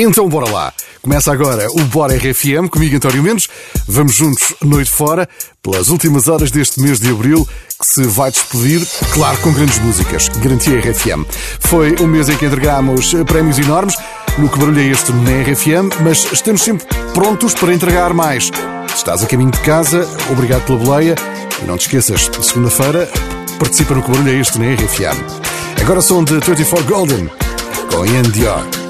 Então bora lá. Começa agora o Bora RFM, comigo António Mendes. Vamos juntos noite fora, pelas últimas horas deste mês de Abril, que se vai despedir, claro, com grandes músicas. Garantia RFM. Foi um mês em que entregámos prémios enormes, no que barulho é este na RFM, mas estamos sempre prontos para entregar mais. Se estás a caminho de casa, obrigado pela boleia. E não te esqueças, segunda-feira, participa no que barulho é este na RFM. Agora são de 24 Golden, com Ian Dior.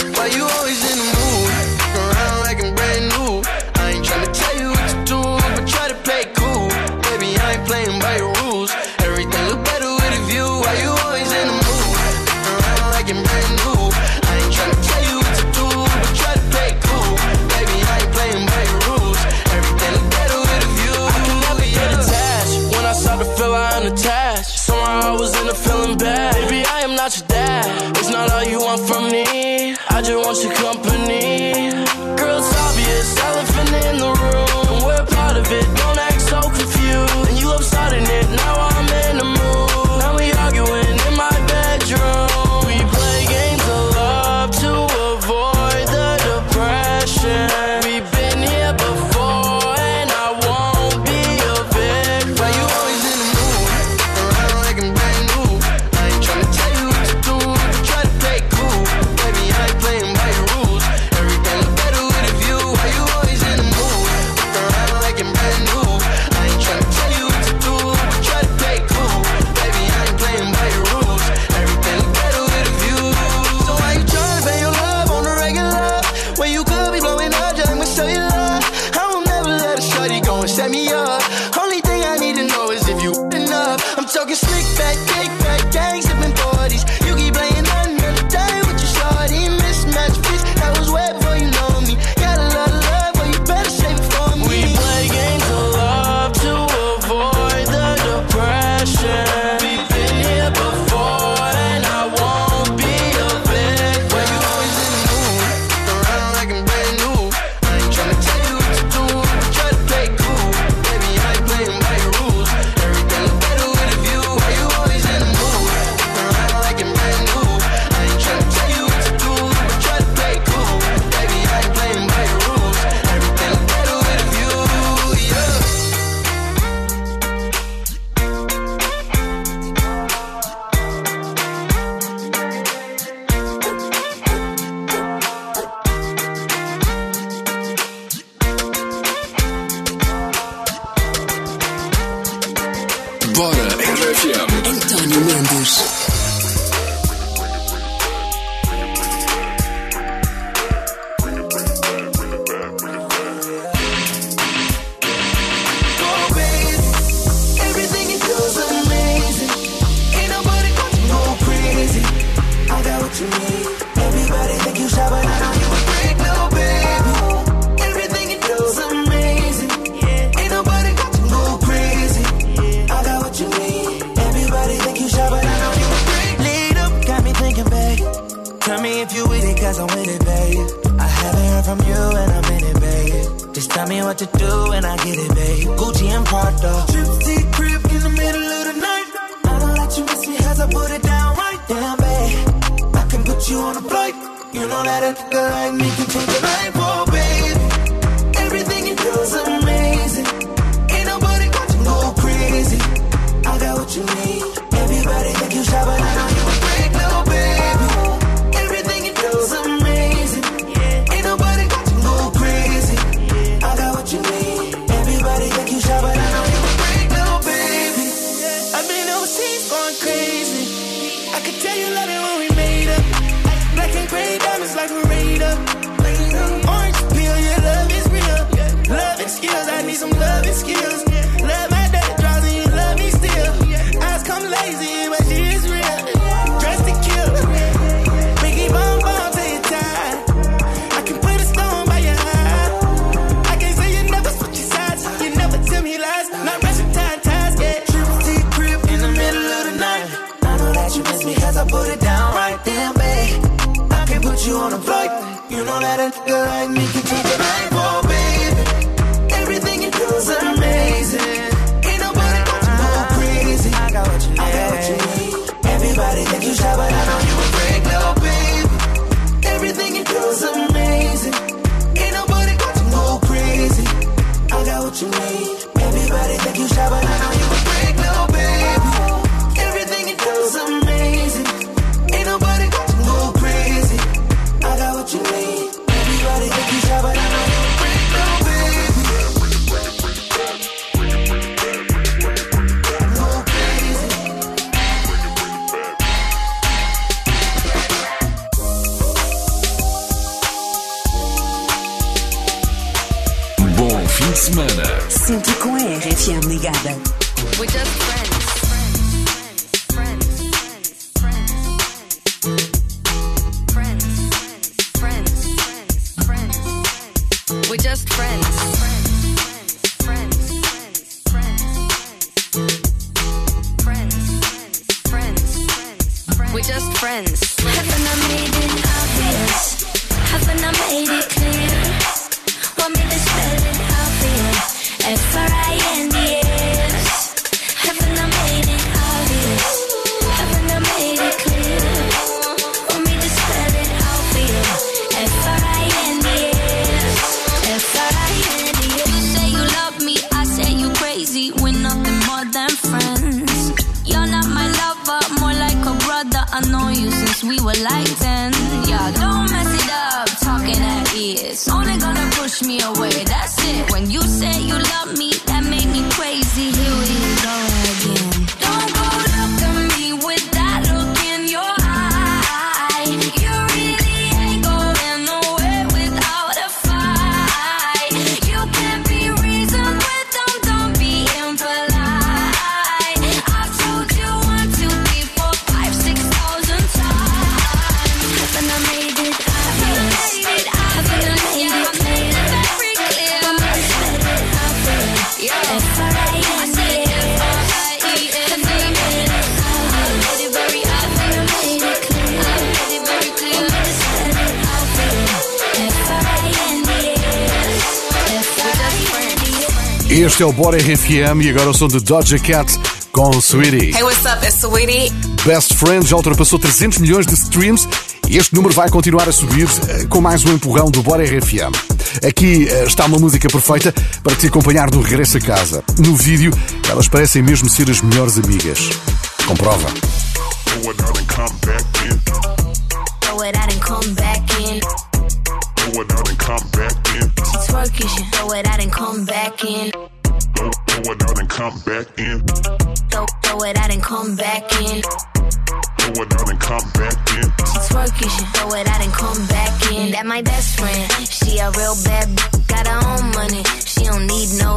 Friends. Este é o Bora RFM e agora o som de Doja Cat com Sweetie. Hey, what's up? It's Sweetie. Best Friend já ultrapassou 300 milhões de streams e este número vai continuar a subir eh, com mais um empurrão do Bora RFM. Aqui eh, está uma música perfeita para te acompanhar no regresso a casa. No vídeo, elas parecem mesmo ser as melhores amigas. Comprova. Throw it out and come back in. Throw it out and come back in. Throw it out and come back in. She twerking, she throw it out and come back in. It out and come back in. Throw, throw it out and come back in. Throw it out and come back in. She twerking, she throw it out and come back in. That my best friend, she a real bad b- got her own money. She don't need no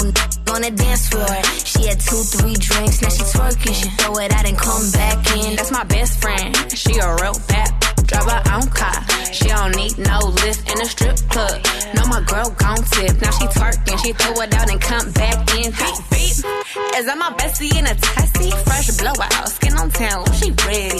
on the dance floor. She had two, three drinks, now she twerking, she throw it out and come back in. That's my best friend. She a real bad. Drive her own car. She don't need no lift in a strip club. No, my girl gon' tip. Now she twerking. She throw it out and come back in. Beep, beep. Is that my bestie in a testy? Fresh blowout. Skin on town. She ready.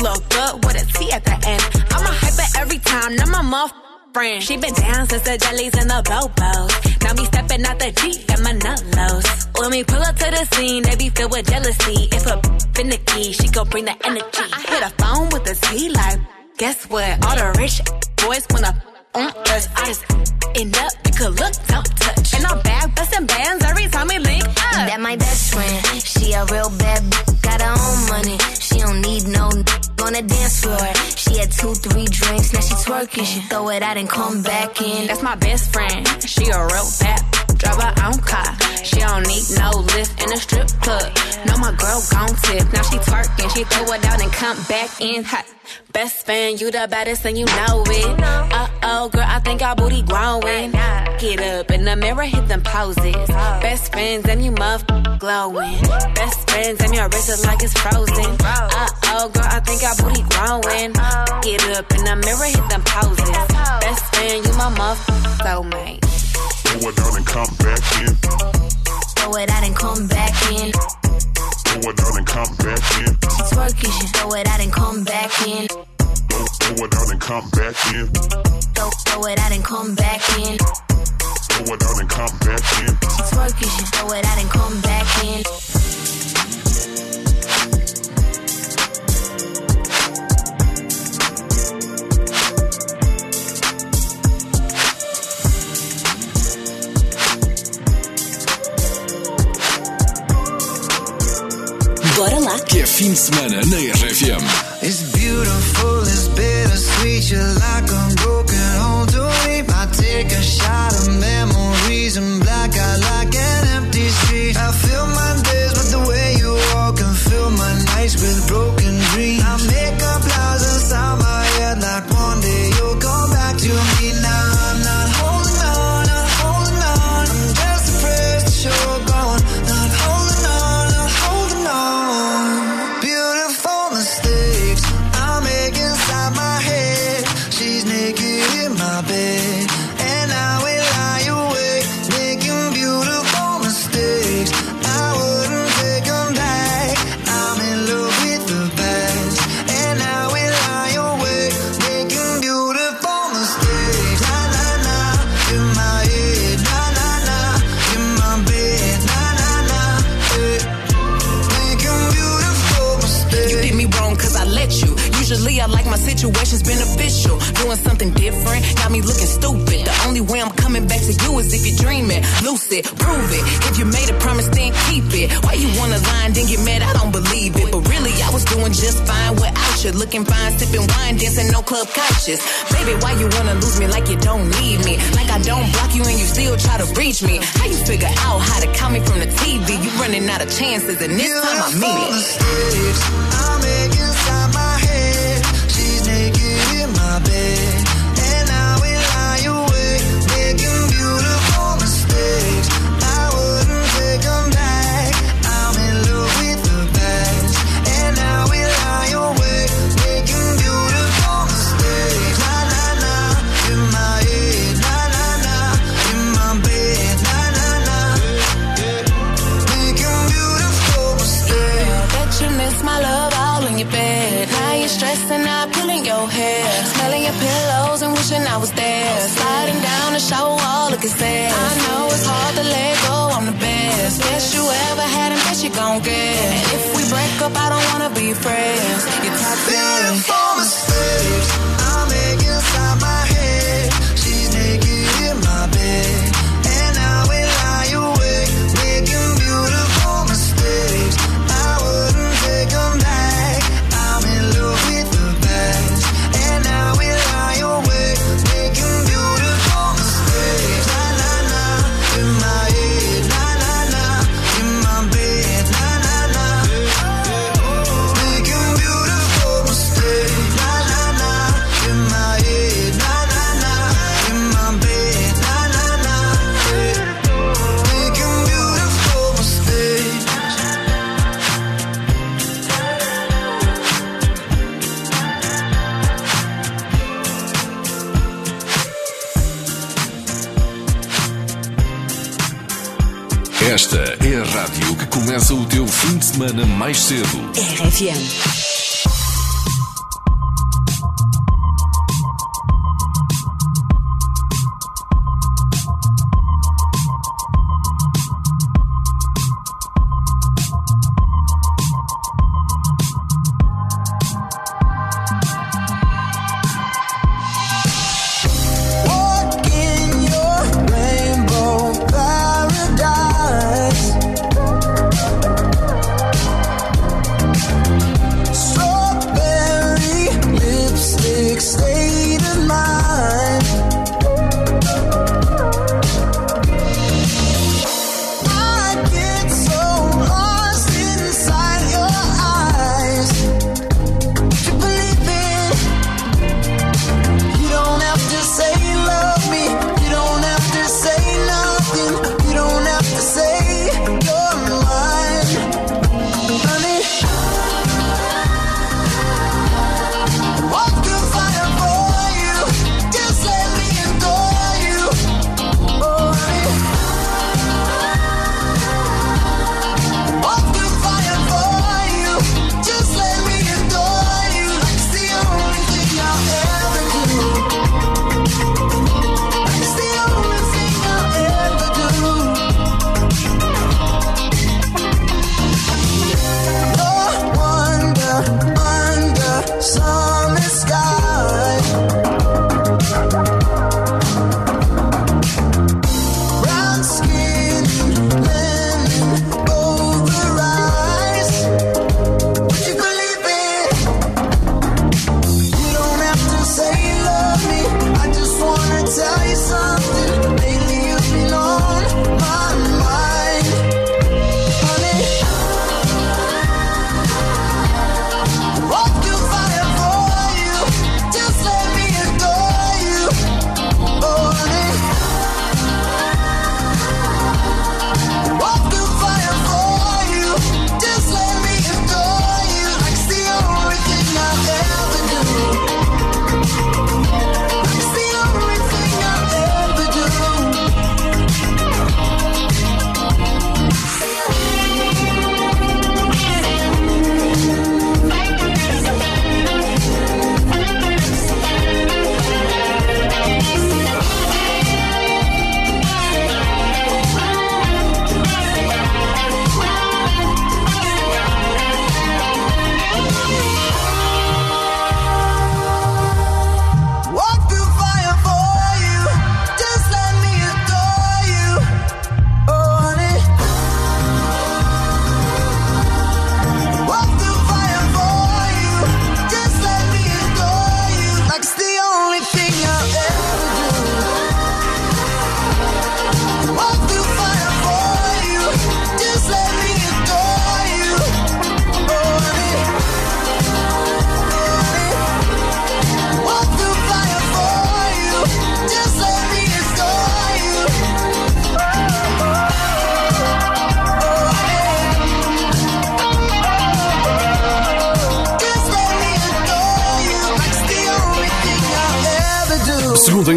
Look good with a T at the end. I'm a hyper every time. Now my muff friend. She been down since the jellies and the bobos. Now me stepping out the Jeep and my nullos. When we pull up to the scene, they be filled with jealousy. If a finicky, she gon' bring the energy. I hit a phone with a Z like, guess what? All the rich boys wanna on us. I just end up, you could look, don't touch. And I'm back busting bands every time we link up. That my best friend, she a real bad got her own money. She don't need no on the dance floor. She had two, three drinks, now she twerking, she throw it out and come back in. That's my best friend. She a real bad. Drive her own car. She don't need no lift in a strip club. No, my girl gon' tip. Now she twerking. She throw it out and come back in hot. Best friend, you the baddest and you know it. Uh oh, girl, I think our booty growing. Get up in the mirror, hit them poses. Best friends and you muff glowing. Best friends and your wrist is like it's frozen. Uh oh, girl, I think our booty growing. Get up in the mirror, hit them poses. Best friend, you my muff soulmate. Throw it out and come back in. Throw it out and come back in. Throw it out and come back in. She twerking, she throw it out and come back in. Throw, throw it out and come back in. Throw, throw it out and come back in. Throw it out and come back in. She twerking, she throw it out and come back in. Bora lá. Que é fim de semana na RFM. It's beautiful, it's bittersweet. You're like a broken home to me. I take a shot of memories and black out like Doing something different got me looking stupid. The only way I'm coming back to you is if you're dreaming. Lucid, prove it. If you made a promise, then keep it. Why you wanna lie and then get mad? I don't believe it. But really, I was doing just fine without you. Looking fine, sipping wine, dancing no club couches. Baby, why you wanna lose me like you don't need me? Like I don't block you and you still try to reach me. How you figure out how to count me from the TV? You running out of chances, and this time I mean it. mistakes I make inside my head. She's naked in my bed, começa o teu fim de semana mais cedo. RFM.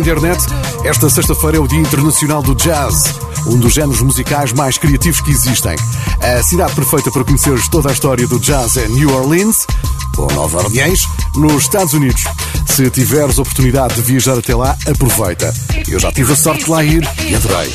Internet, esta sexta-feira é o Dia Internacional do Jazz, um dos géneros musicais mais criativos que existem. A cidade perfeita para conheceres toda a história do jazz é New Orleans, ou Nova Orleans, nos Estados Unidos. Se tiveres oportunidade de viajar até lá, aproveita. Eu já tive a sorte de lá ir e adorei.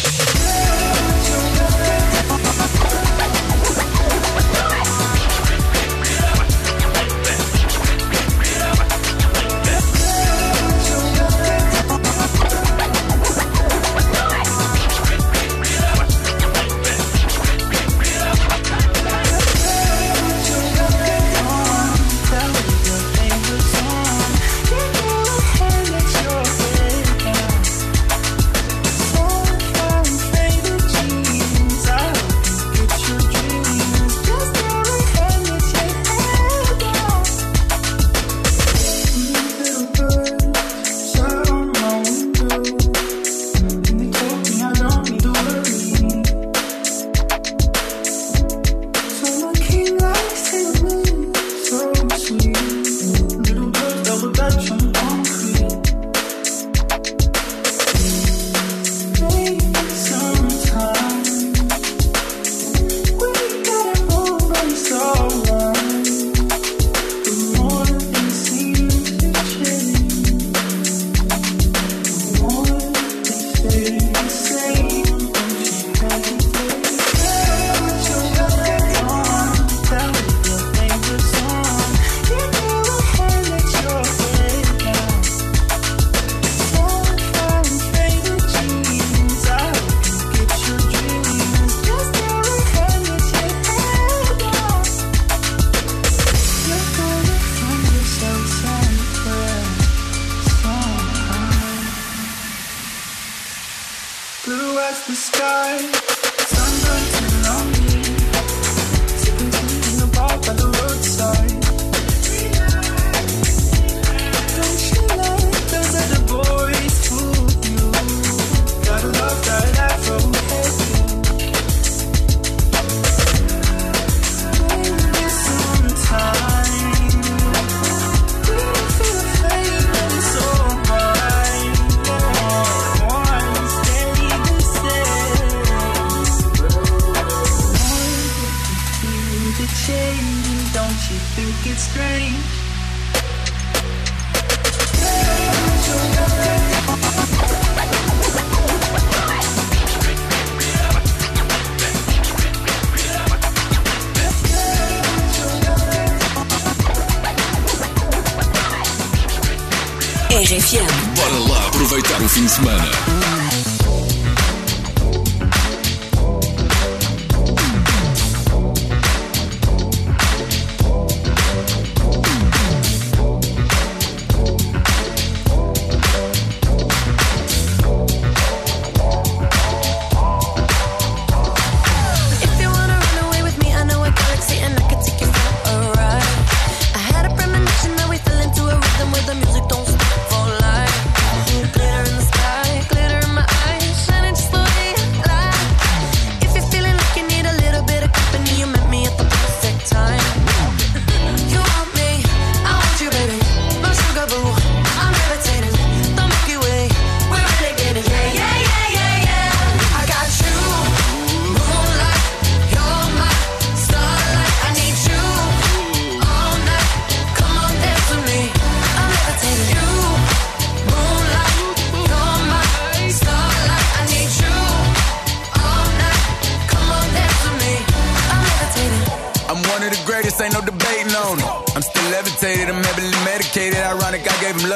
semana.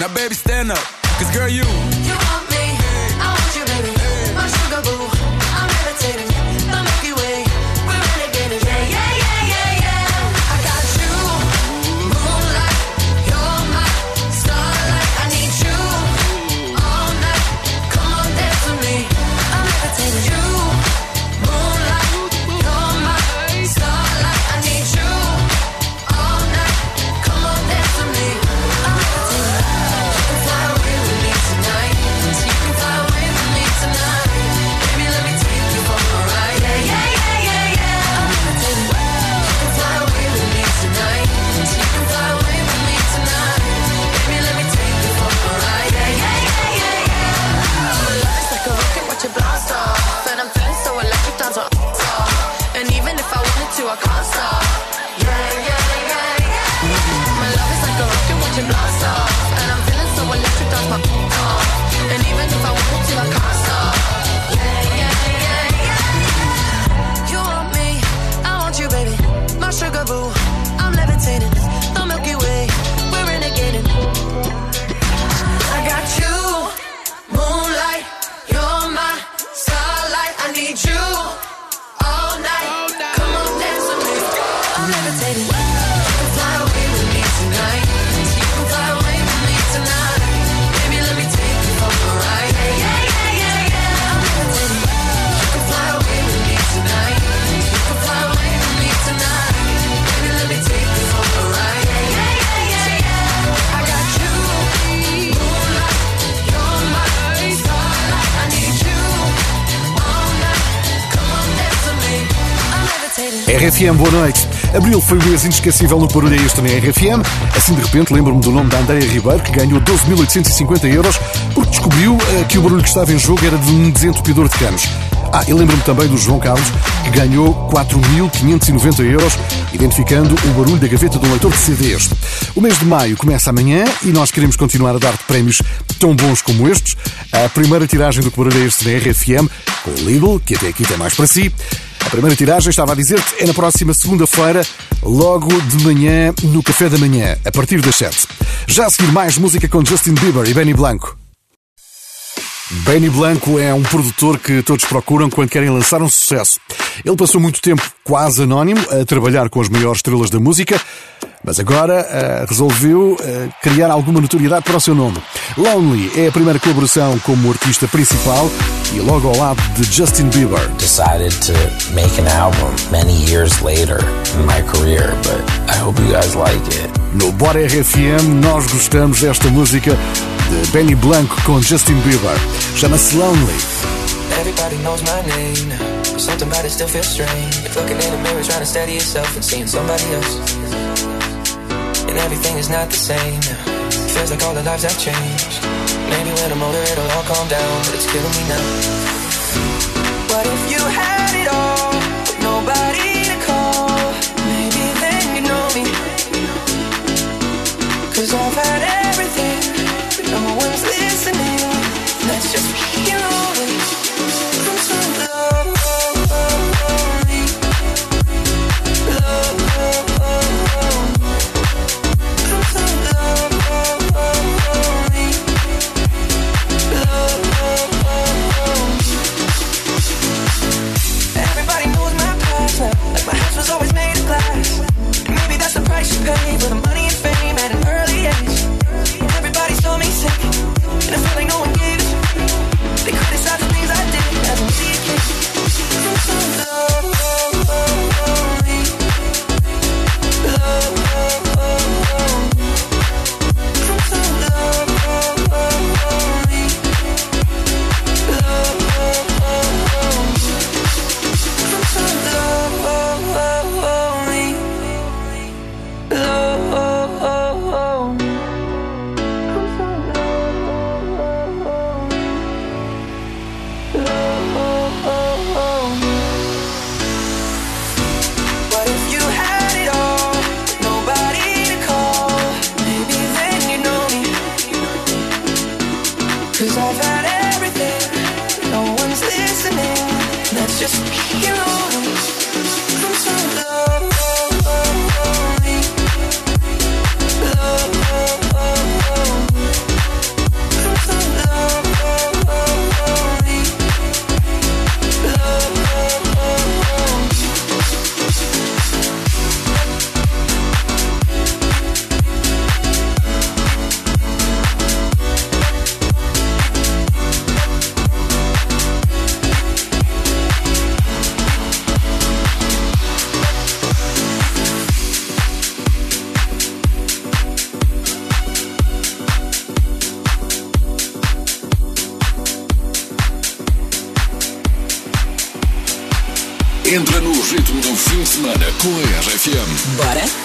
Now baby, stand up, cause girl, you. RFM, boa noite. Abril foi o mês inesquecível no barulho este na RFM. Assim de repente lembro-me do nome da Andréia Ribeiro, que ganhou 12.850 euros porque descobriu uh, que o barulho que estava em jogo era de um desentupidor de canos. Ah, e lembro-me também do João Carlos, que ganhou 4.590 euros, identificando o barulho da gaveta de um leitor de CDs. O mês de maio começa amanhã e nós queremos continuar a dar-te prémios tão bons como estes. A primeira tiragem do que barulho é este na RFM, com o Lidl, que até aqui tem mais para si. A primeira tiragem, estava a dizer-te, é na próxima segunda-feira, logo de manhã, no café da manhã, a partir das 7. Já a seguir mais música com Justin Bieber e Benny Blanco. Benny Blanco é um produtor que todos procuram quando querem lançar um sucesso. Ele passou muito tempo quase anónimo a trabalhar com as maiores estrelas da música, mas agora uh, resolveu uh, criar alguma notoriedade para o seu nome. Lonely é a primeira colaboração como artista principal e logo ao lado de Justin Bieber. Decided to make an album many years later in my career, but I hope you guys like it. No Bora RFM nós gostamos desta música de Benny Blanco com Justin Bieber. Chama-se Lonely. Everybody knows my name. Something about it still feels strange. Looking in the mirror trying to steady yourself and seeing somebody else. And everything is not the same. Feels like all the lives have changed. Maybe when I'm older it'll all calm down, but it's killing me now. What if you had Bora?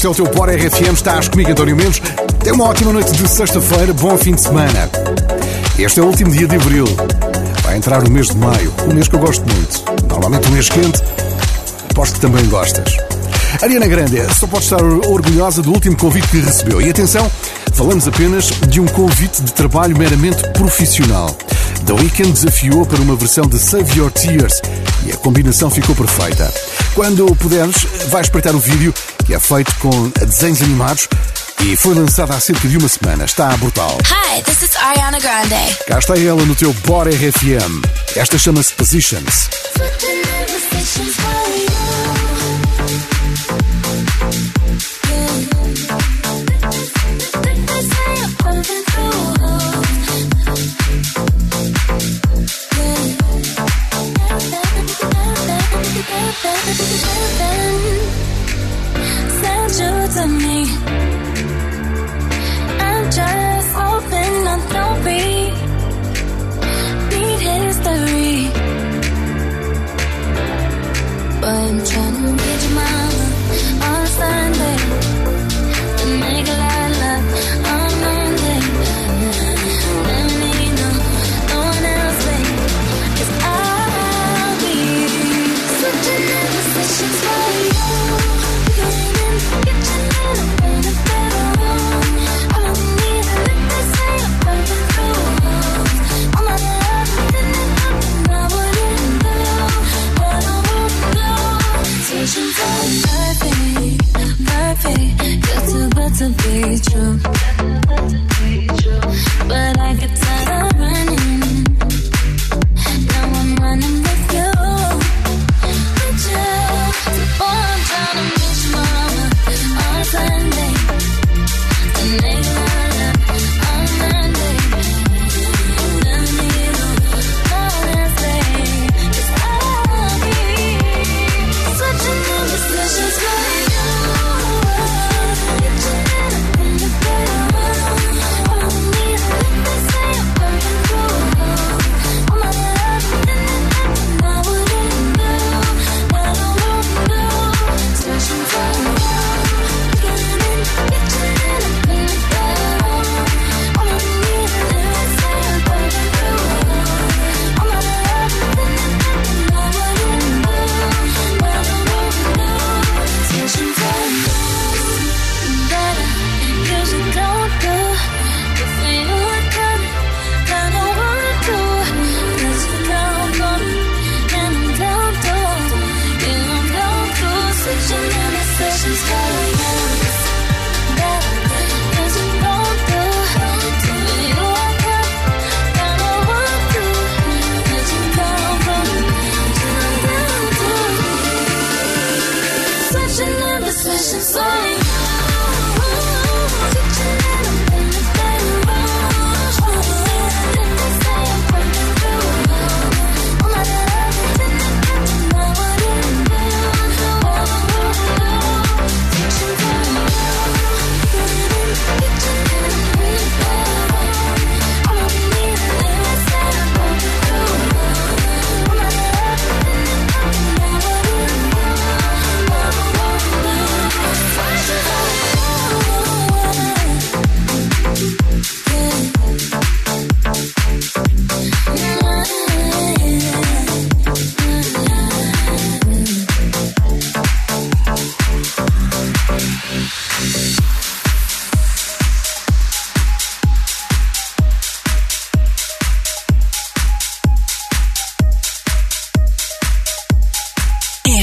Este é o teu Bora RFM, estás comigo, António Mendes. Tem uma ótima noite de sexta-feira, bom fim de semana. Este é o último dia de abril. Vai entrar o mês de maio, um mês que eu gosto muito. Normalmente um mês quente, aposto que também gostas. Ariana Grande só pode estar orgulhosa do último convite que recebeu. E atenção, falamos apenas de um convite de trabalho meramente profissional. The Weeknd desafiou para uma versão de Save Your Tears e a combinação ficou perfeita. Quando puderes, vai espreitar o vídeo é feito com desenhos animados e foi lançado há cerca de uma semana. Está brutal. Hi, this is Ariana Grande. Cá está ela no teu Bora RFM. Esta chama-se Positions. I'm trying to get your mama.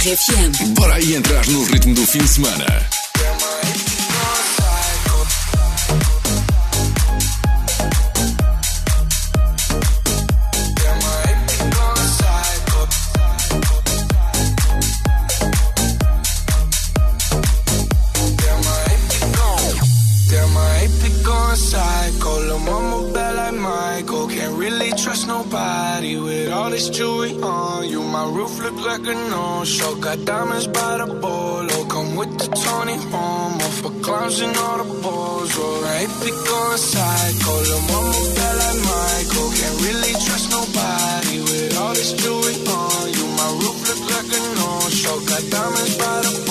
RFM. Bora aí entrar no ritmo do fim de semana. Look like a no-show. Got diamonds by the bolo. Come with the Tony Homo for clowns and all the balls. Oh, I hate be going psycho. Lil' mama bad like Michael. Can't really trust nobody with all this jewelry on you. My roof look like a no-show. Got diamonds by the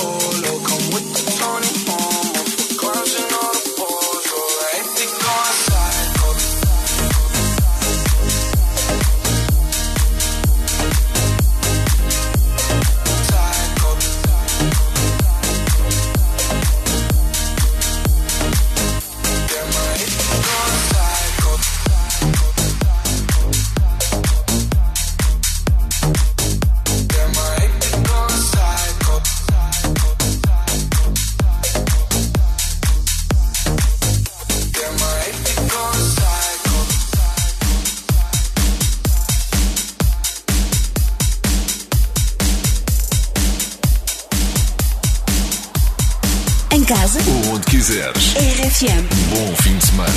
casa, Ou onde quiseres. RFM. Bom fim de semana.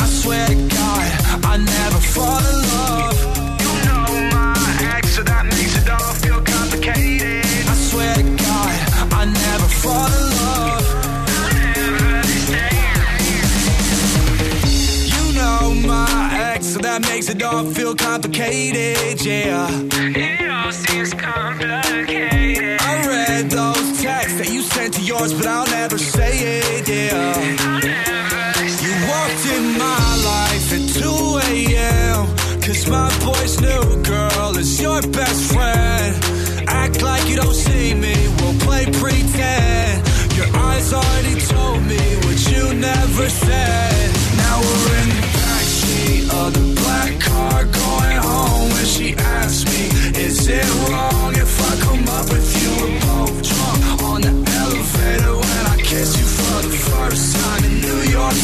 I swear to God, I never fall in love. You know my ex, so that makes it all feel complicated. I swear to God, I never fall in love. You know my ex, so that makes it all feel complicated. Yeah. It all seems complicated. I read those texts that you sent to yours, but I'll never say it. Yeah. You walked in my life at 2 a.m. Cause my boy's new girl is your best friend. Act like you don't see me, we'll play pretend. Your eyes already told me what you never said. Now we're in the backseat of the black car going home. When she asks me, is it wrong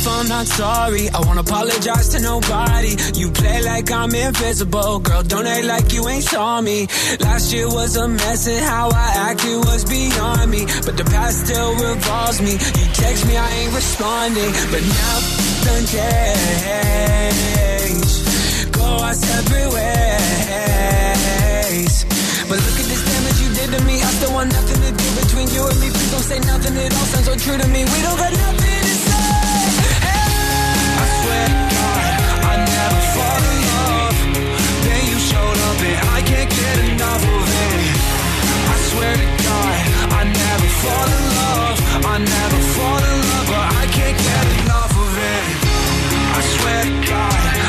off, I'm not sorry. I won't apologize to nobody. You play like I'm invisible. Girl, don't act like you ain't saw me. Last year was a mess and how I acted was beyond me. But the past still revolves me. You text me, I ain't responding. But now done changed. Go our separate ways. But look at this damage you did to me. I still want nothing to do between you and me. Please don't say nothing. It all sounds so true to me. We don't got nothing swear to God, I never fall in love. I never fall in love, but I can't get enough of it. I swear to God,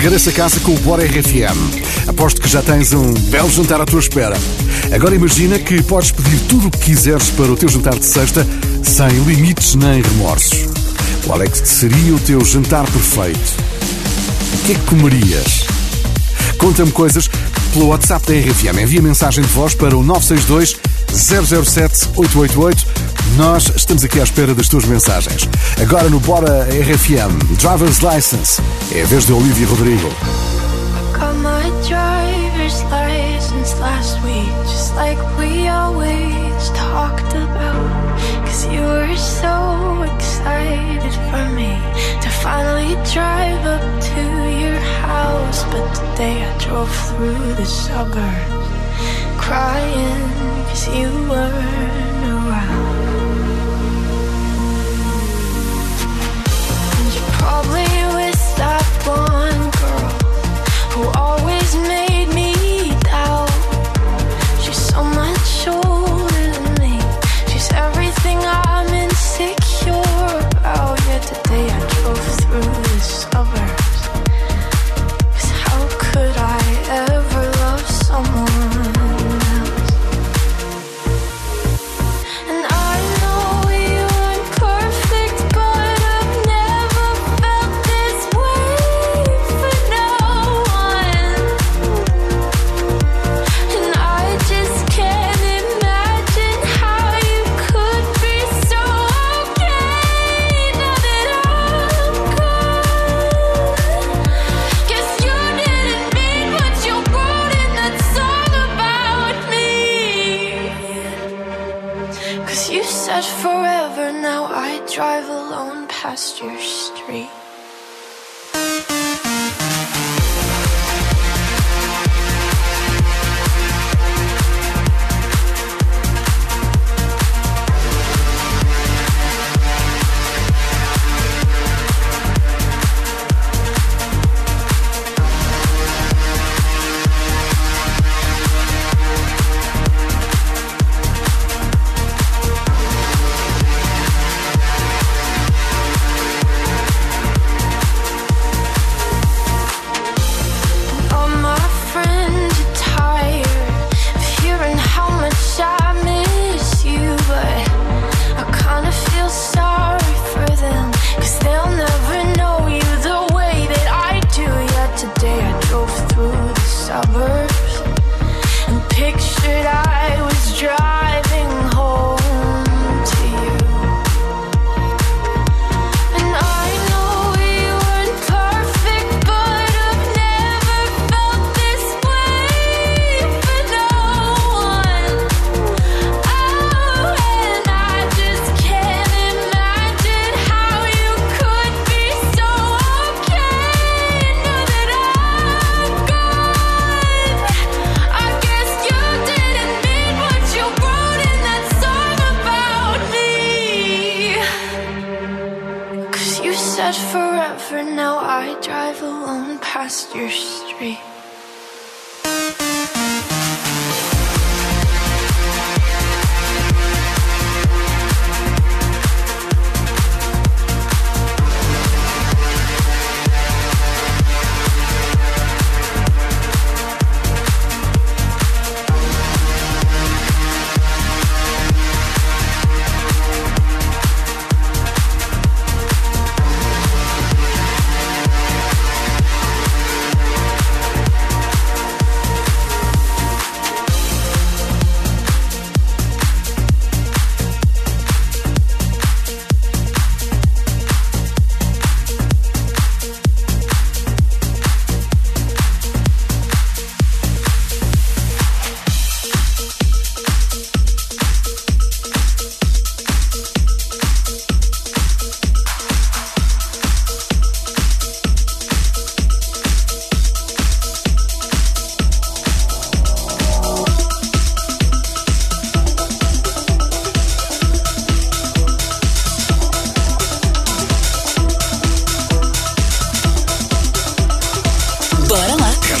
Bom regresso a casa com o Bora RFM. Aposto que já tens um belo jantar à tua espera. Agora imagina que podes pedir tudo o que quiseres para o teu jantar de sexta sem limites nem remorsos. Qual é que seria o teu jantar perfeito? O que é que comerias? Conta-me coisas pelo WhatsApp da RFM. Envia mensagem de voz para o 962 007 888. Nós estamos aqui à espera das tuas mensagens. Agora no Bora RFM, Driver's License. É a vez de Olivia Rodrigo. finally drive up to your house. But today I drove through the suburbs crying cause you weren't probably past your street. I drive alone past your street.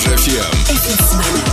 Rouge FM.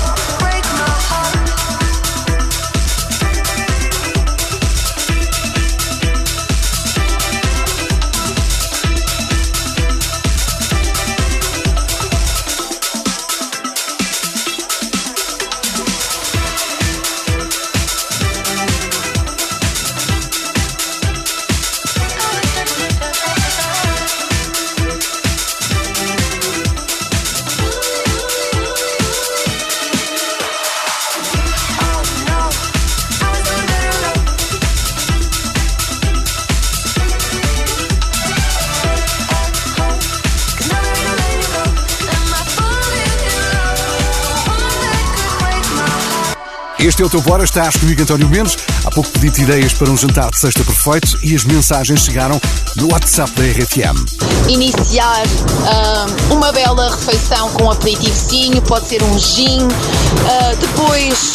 Este é o teu Bora, estás comigo António Mendes. Há pouco pedi-te ideias para um jantar de sexta perfeito e as mensagens chegaram no WhatsApp da RFM. Iniciar ah, uma bela refeição com um aperitivozinho, pode ser um gin, ah, depois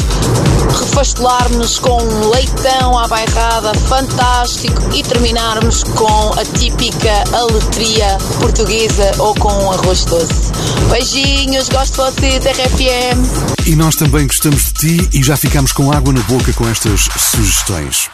refastelarmos com um leitão à bairrada fantástico e terminarmos com a típica aletria portuguesa ou com um arroz doce. Beijinhos, gosto de vocês, RFM. E nós também gostamos de ti e já ficamos com água na boca com estas sugestões.